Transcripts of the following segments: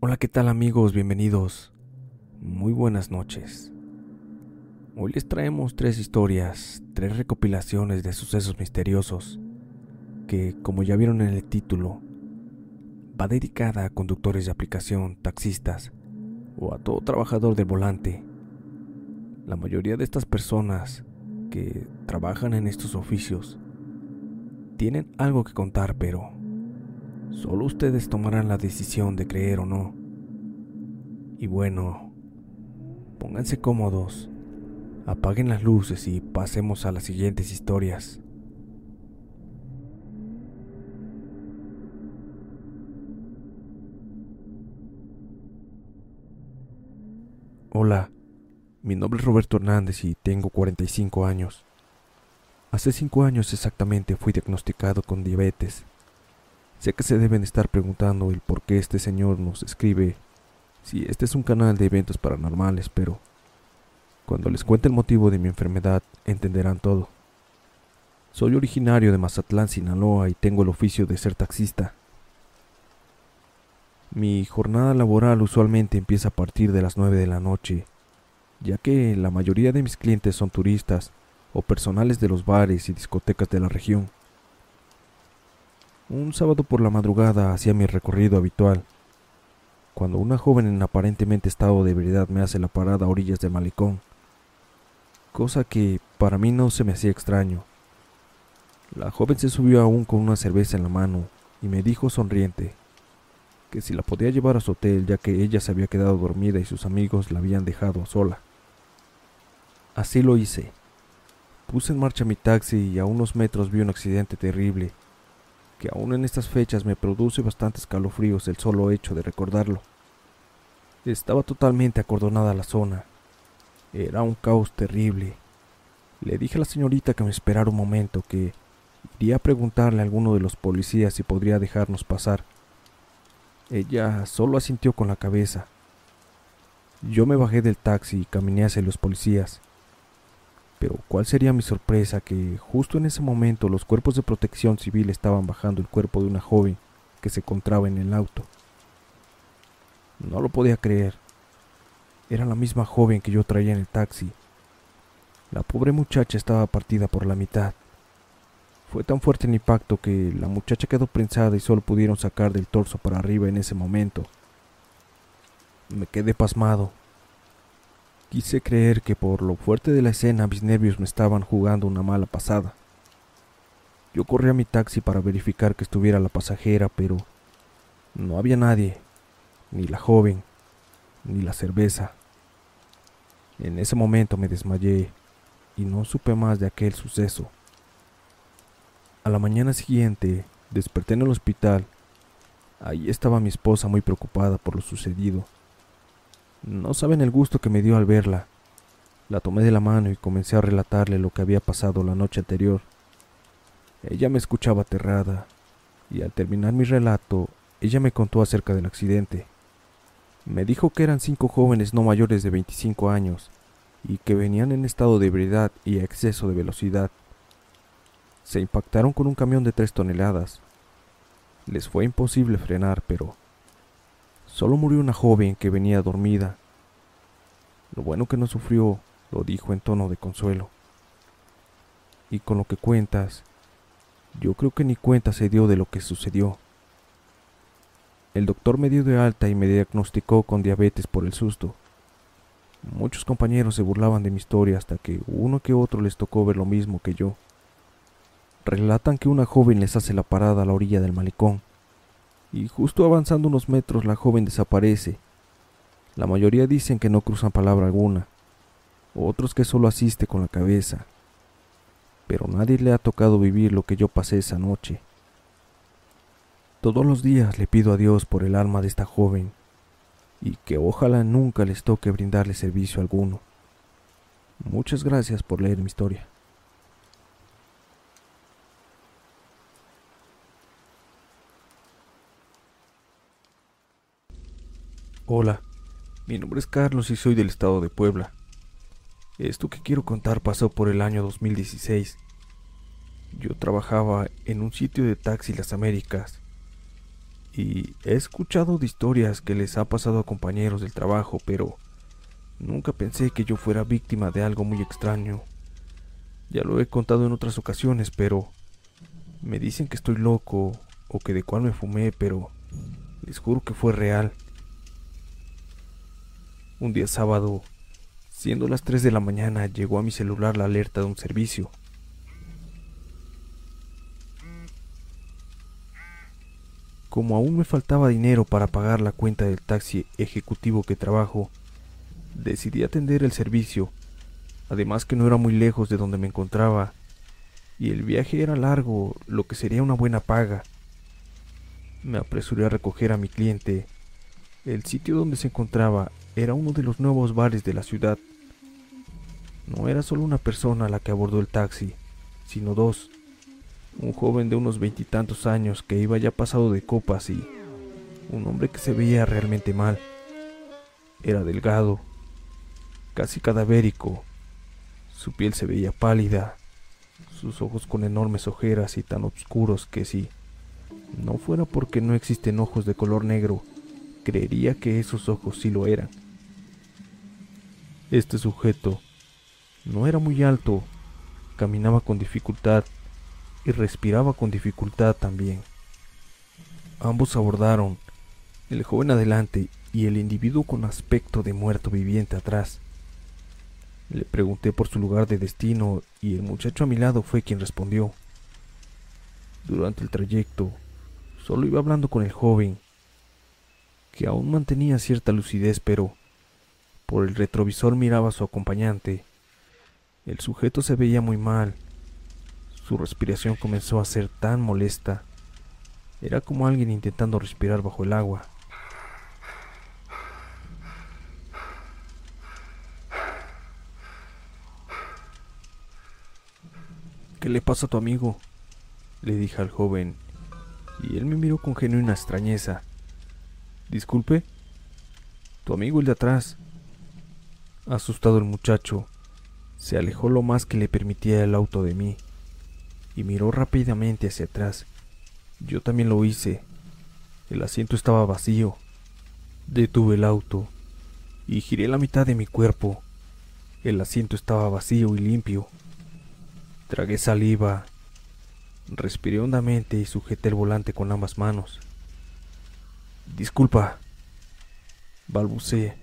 Hola, ¿qué tal amigos? Bienvenidos. Muy buenas noches. Hoy les traemos tres historias, tres recopilaciones de sucesos misteriosos, que, como ya vieron en el título, va dedicada a conductores de aplicación, taxistas o a todo trabajador del volante. La mayoría de estas personas que trabajan en estos oficios tienen algo que contar, pero solo ustedes tomarán la decisión de creer o no. Y bueno, pónganse cómodos, apaguen las luces y pasemos a las siguientes historias. Hola, mi nombre es Roberto Hernández y tengo 45 años. Hace 5 años exactamente fui diagnosticado con diabetes. Sé que se deben estar preguntando el por qué este señor nos escribe si este es un canal de eventos paranormales, pero cuando les cuente el motivo de mi enfermedad entenderán todo. Soy originario de Mazatlán, Sinaloa y tengo el oficio de ser taxista. Mi jornada laboral usualmente empieza a partir de las 9 de la noche, ya que la mayoría de mis clientes son turistas o personales de los bares y discotecas de la región. Un sábado por la madrugada hacía mi recorrido habitual, cuando una joven en aparentemente estado de ebriedad me hace la parada a orillas del malecón, cosa que para mí no se me hacía extraño. La joven se subió aún con una cerveza en la mano y me dijo sonriente que si la podía llevar a su hotel ya que ella se había quedado dormida y sus amigos la habían dejado sola. Así lo hice. Puse en marcha mi taxi y a unos metros vi un accidente terrible, que aún en estas fechas me produce bastantes calofríos el solo hecho de recordarlo. Estaba totalmente acordonada la zona. Era un caos terrible. Le dije a la señorita que me esperara un momento, que iría a preguntarle a alguno de los policías si podría dejarnos pasar. Ella solo asintió con la cabeza. Yo me bajé del taxi y caminé hacia los policías. Pero cuál sería mi sorpresa que justo en ese momento los cuerpos de protección civil estaban bajando el cuerpo de una joven que se encontraba en el auto. No lo podía creer. Era la misma joven que yo traía en el taxi. La pobre muchacha estaba partida por la mitad. Fue tan fuerte el impacto que la muchacha quedó prensada y solo pudieron sacar del torso para arriba en ese momento. Me quedé pasmado. Quise creer que por lo fuerte de la escena mis nervios me estaban jugando una mala pasada. Yo corrí a mi taxi para verificar que estuviera la pasajera, pero no había nadie, ni la joven, ni la cerveza. En ese momento me desmayé y no supe más de aquel suceso. A la mañana siguiente desperté en el hospital. Ahí estaba mi esposa muy preocupada por lo sucedido. No saben el gusto que me dio al verla. La tomé de la mano y comencé a relatarle lo que había pasado la noche anterior. Ella me escuchaba aterrada, y al terminar mi relato, ella me contó acerca del accidente. Me dijo que eran cinco jóvenes no mayores de 25 años, y que venían en estado de ebriedad y exceso de velocidad se impactaron con un camión de tres toneladas. Les fue imposible frenar, pero solo murió una joven que venía dormida. Lo bueno que no sufrió, lo dijo en tono de consuelo. Y con lo que cuentas, yo creo que ni cuenta se dio de lo que sucedió. El doctor me dio de alta y me diagnosticó con diabetes por el susto. Muchos compañeros se burlaban de mi historia hasta que uno que otro les tocó ver lo mismo que yo relatan que una joven les hace la parada a la orilla del malecón, y justo avanzando unos metros la joven desaparece. La mayoría dicen que no cruzan palabra alguna, otros que solo asiste con la cabeza, pero nadie le ha tocado vivir lo que yo pasé esa noche. Todos los días le pido a Dios por el alma de esta joven y que ojalá nunca les toque brindarle servicio alguno. Muchas gracias por leer mi historia. Hola, mi nombre es Carlos y soy del estado de Puebla. Esto que quiero contar pasó por el año 2016. Yo trabajaba en un sitio de taxi Las Américas. y he escuchado de historias que les ha pasado a compañeros del trabajo, pero nunca pensé que yo fuera víctima de algo muy extraño. Ya lo he contado en otras ocasiones, pero me dicen que estoy loco o que de cual me fumé, pero les juro que fue real. Un día sábado, siendo las 3 de la mañana, llegó a mi celular la alerta de un servicio. Como aún me faltaba dinero para pagar la cuenta del taxi ejecutivo que trabajo, decidí atender el servicio, además que no era muy lejos de donde me encontraba, y el viaje era largo, lo que sería una buena paga. Me apresuré a recoger a mi cliente. El sitio donde se encontraba era uno de los nuevos bares de la ciudad. No era solo una persona la que abordó el taxi, sino dos un joven de unos veintitantos años que iba ya pasado de copas y un hombre que se veía realmente mal. Era delgado, casi cadavérico, su piel se veía pálida, sus ojos con enormes ojeras y tan oscuros que si no fuera porque no existen ojos de color negro, creería que esos ojos sí lo eran. Este sujeto no era muy alto, caminaba con dificultad y respiraba con dificultad también. Ambos abordaron, el joven adelante y el individuo con aspecto de muerto viviente atrás. Le pregunté por su lugar de destino y el muchacho a mi lado fue quien respondió. Durante el trayecto, solo iba hablando con el joven, que aún mantenía cierta lucidez, pero por el retrovisor miraba a su acompañante. El sujeto se veía muy mal su respiración comenzó a ser tan molesta. Era como alguien intentando respirar bajo el agua. ¿Qué le pasa a tu amigo? le dije al joven, y él me miró con genuina extrañeza. Disculpe, tu amigo el de atrás. Asustado el muchacho, se alejó lo más que le permitía el auto de mí y miró rápidamente hacia atrás. Yo también lo hice. El asiento estaba vacío. Detuve el auto y giré la mitad de mi cuerpo. El asiento estaba vacío y limpio. Tragué saliva. Respiré hondamente y sujeté el volante con ambas manos. Disculpa, balbuceé,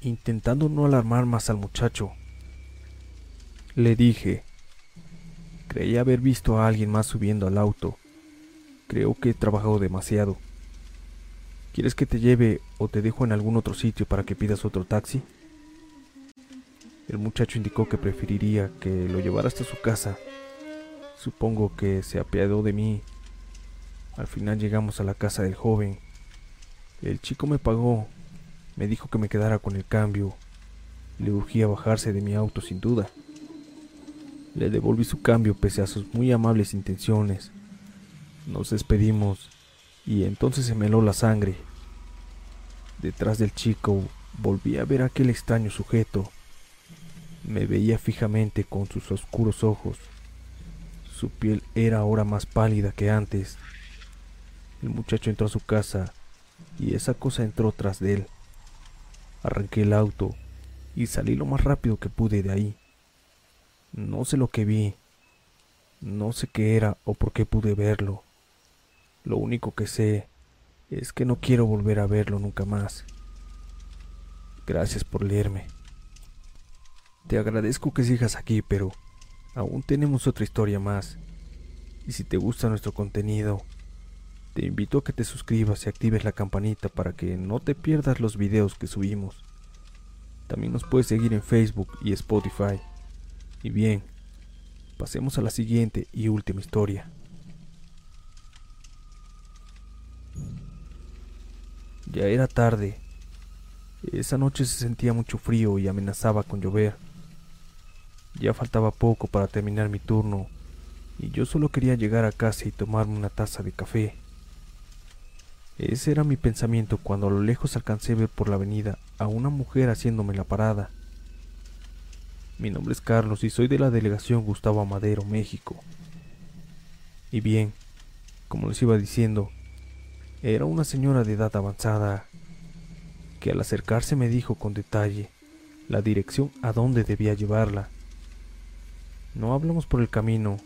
intentando no alarmar más al muchacho. Le dije, Creía haber visto a alguien más subiendo al auto. Creo que he trabajado demasiado. ¿Quieres que te lleve o te dejo en algún otro sitio para que pidas otro taxi? El muchacho indicó que preferiría que lo llevara hasta su casa. Supongo que se apiadó de mí. Al final llegamos a la casa del joven. El chico me pagó. Me dijo que me quedara con el cambio. Le urgía bajarse de mi auto sin duda. Le devolví su cambio pese a sus muy amables intenciones. Nos despedimos y entonces se me heló la sangre. Detrás del chico volví a ver a aquel extraño sujeto. Me veía fijamente con sus oscuros ojos. Su piel era ahora más pálida que antes. El muchacho entró a su casa y esa cosa entró tras de él. Arranqué el auto y salí lo más rápido que pude de ahí. No sé lo que vi, no sé qué era o por qué pude verlo. Lo único que sé es que no quiero volver a verlo nunca más. Gracias por leerme. Te agradezco que sigas aquí, pero aún tenemos otra historia más. Y si te gusta nuestro contenido, te invito a que te suscribas y actives la campanita para que no te pierdas los videos que subimos. También nos puedes seguir en Facebook y Spotify. Y bien, pasemos a la siguiente y última historia. Ya era tarde. Esa noche se sentía mucho frío y amenazaba con llover. Ya faltaba poco para terminar mi turno y yo solo quería llegar a casa y tomarme una taza de café. Ese era mi pensamiento cuando a lo lejos alcancé a ver por la avenida a una mujer haciéndome la parada. Mi nombre es Carlos y soy de la delegación Gustavo Amadero, México. Y bien, como les iba diciendo, Era una señora de edad avanzada que al acercarse me dijo con detalle la dirección a dónde debía llevarla. No hablamos por el camino.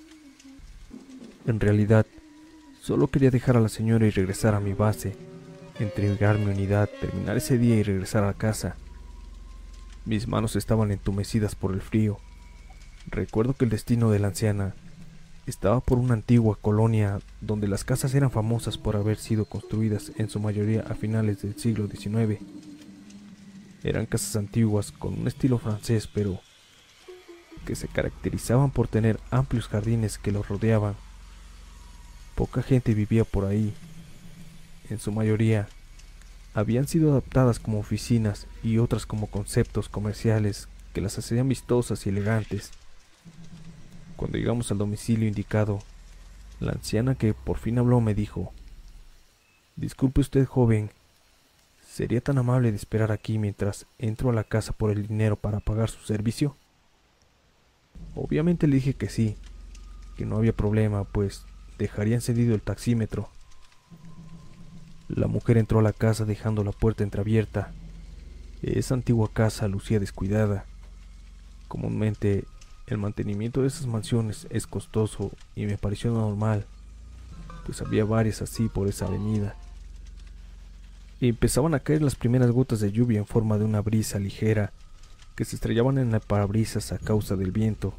En realidad, solo quería dejar a la señora y regresar a mi base, entregar mi unidad, terminar ese día y regresar a casa. Mis manos estaban entumecidas por el frío. Recuerdo que el destino de la anciana estaba por una antigua colonia donde las casas eran famosas por haber sido construidas en su mayoría a finales del siglo XIX. Eran casas antiguas con un estilo francés, pero que se caracterizaban por tener amplios jardines que los rodeaban. Poca gente vivía por ahí. En su mayoría habían sido adaptadas como oficinas y otras como conceptos comerciales que las hacían vistosas y elegantes. Cuando llegamos al domicilio indicado, la anciana que por fin habló me dijo, Disculpe usted, joven, ¿sería tan amable de esperar aquí mientras entro a la casa por el dinero para pagar su servicio? Obviamente le dije que sí, que no había problema, pues dejaría encendido el taxímetro. La mujer entró a la casa dejando la puerta entreabierta. Esa antigua casa lucía descuidada. Comúnmente el mantenimiento de esas mansiones es costoso y me pareció normal, pues había varias así por esa avenida. Y empezaban a caer las primeras gotas de lluvia en forma de una brisa ligera que se estrellaban en el parabrisas a causa del viento.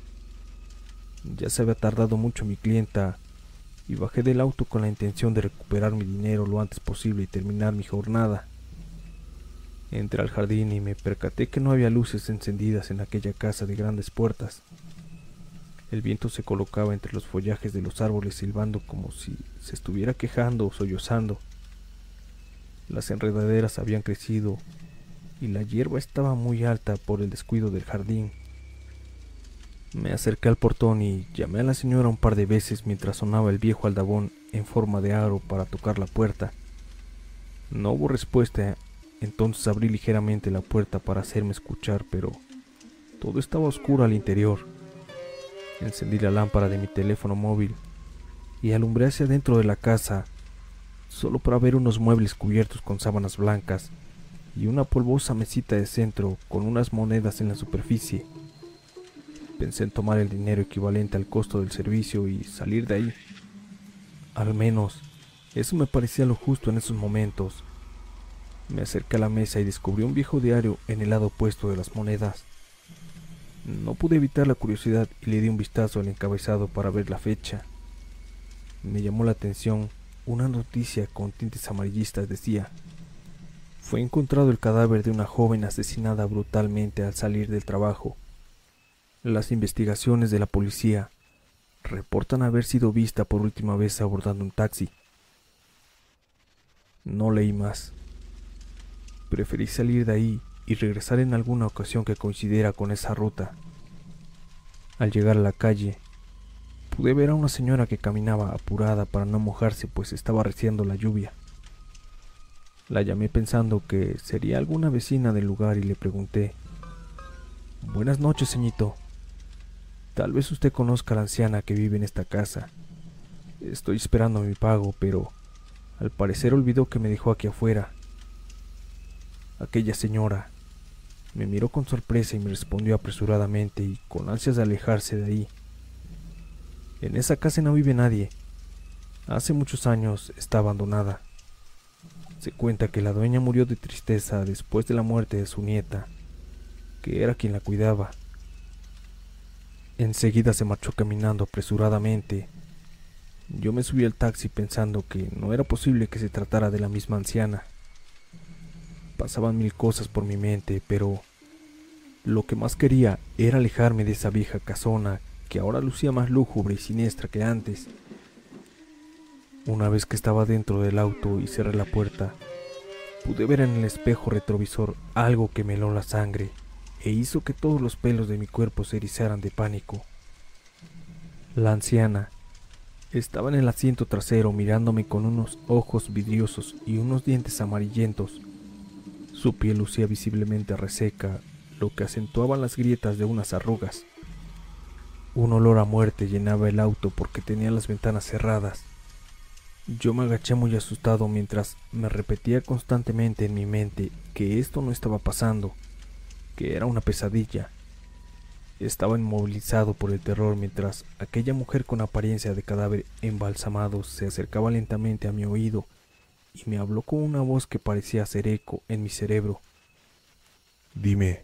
Ya se había tardado mucho mi clienta y bajé del auto con la intención de recuperar mi dinero lo antes posible y terminar mi jornada. Entré al jardín y me percaté que no había luces encendidas en aquella casa de grandes puertas. El viento se colocaba entre los follajes de los árboles silbando como si se estuviera quejando o sollozando. Las enredaderas habían crecido y la hierba estaba muy alta por el descuido del jardín. Me acerqué al portón y llamé a la señora un par de veces mientras sonaba el viejo aldabón en forma de aro para tocar la puerta. No hubo respuesta, entonces abrí ligeramente la puerta para hacerme escuchar, pero todo estaba oscuro al interior. Encendí la lámpara de mi teléfono móvil y alumbré hacia dentro de la casa, solo para ver unos muebles cubiertos con sábanas blancas y una polvosa mesita de centro con unas monedas en la superficie. Pensé en tomar el dinero equivalente al costo del servicio y salir de ahí. Al menos, eso me parecía lo justo en esos momentos. Me acerqué a la mesa y descubrí un viejo diario en el lado opuesto de las monedas. No pude evitar la curiosidad y le di un vistazo al encabezado para ver la fecha. Me llamó la atención una noticia con tintes amarillistas decía fue encontrado el cadáver de una joven asesinada brutalmente al salir del trabajo. Las investigaciones de la policía reportan haber sido vista por última vez abordando un taxi. No leí más. Preferí salir de ahí y regresar en alguna ocasión que coincidiera con esa ruta. Al llegar a la calle, pude ver a una señora que caminaba apurada para no mojarse pues estaba reciendo la lluvia. La llamé pensando que sería alguna vecina del lugar y le pregunté, Buenas noches, señito. Tal vez usted conozca a la anciana que vive en esta casa. Estoy esperando mi pago, pero al parecer olvidó que me dejó aquí afuera. Aquella señora me miró con sorpresa y me respondió apresuradamente y con ansias de alejarse de ahí. En esa casa no vive nadie. Hace muchos años está abandonada. Se cuenta que la dueña murió de tristeza después de la muerte de su nieta, que era quien la cuidaba. Enseguida se marchó caminando apresuradamente. Yo me subí al taxi pensando que no era posible que se tratara de la misma anciana. Pasaban mil cosas por mi mente, pero lo que más quería era alejarme de esa vieja casona que ahora lucía más lúgubre y siniestra que antes. Una vez que estaba dentro del auto y cerré la puerta, pude ver en el espejo retrovisor algo que me la sangre e hizo que todos los pelos de mi cuerpo se erizaran de pánico. La anciana estaba en el asiento trasero mirándome con unos ojos vidriosos y unos dientes amarillentos. Su piel lucía visiblemente reseca, lo que acentuaba las grietas de unas arrugas. Un olor a muerte llenaba el auto porque tenía las ventanas cerradas. Yo me agaché muy asustado mientras me repetía constantemente en mi mente que esto no estaba pasando, que era una pesadilla. Estaba inmovilizado por el terror mientras aquella mujer con apariencia de cadáver embalsamado se acercaba lentamente a mi oído y me habló con una voz que parecía hacer eco en mi cerebro. Dime,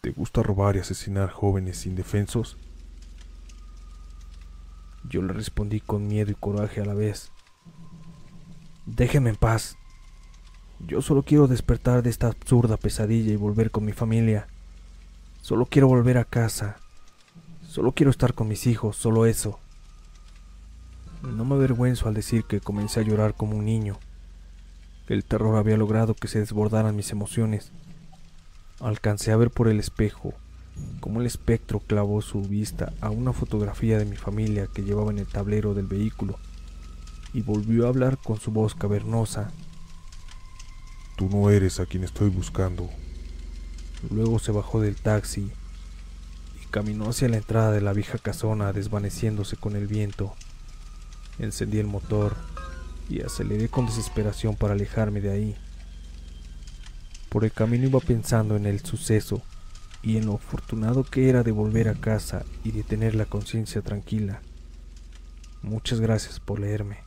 ¿te gusta robar y asesinar jóvenes indefensos? Yo le respondí con miedo y coraje a la vez. Déjeme en paz. Yo solo quiero despertar de esta absurda pesadilla y volver con mi familia. Solo quiero volver a casa. Solo quiero estar con mis hijos, solo eso. No me avergüenzo al decir que comencé a llorar como un niño. El terror había logrado que se desbordaran mis emociones. Alcancé a ver por el espejo como el espectro clavó su vista a una fotografía de mi familia que llevaba en el tablero del vehículo y volvió a hablar con su voz cavernosa. No eres a quien estoy buscando. Luego se bajó del taxi y caminó hacia la entrada de la vieja casona desvaneciéndose con el viento. Encendí el motor y aceleré con desesperación para alejarme de ahí. Por el camino iba pensando en el suceso y en lo afortunado que era de volver a casa y de tener la conciencia tranquila. Muchas gracias por leerme.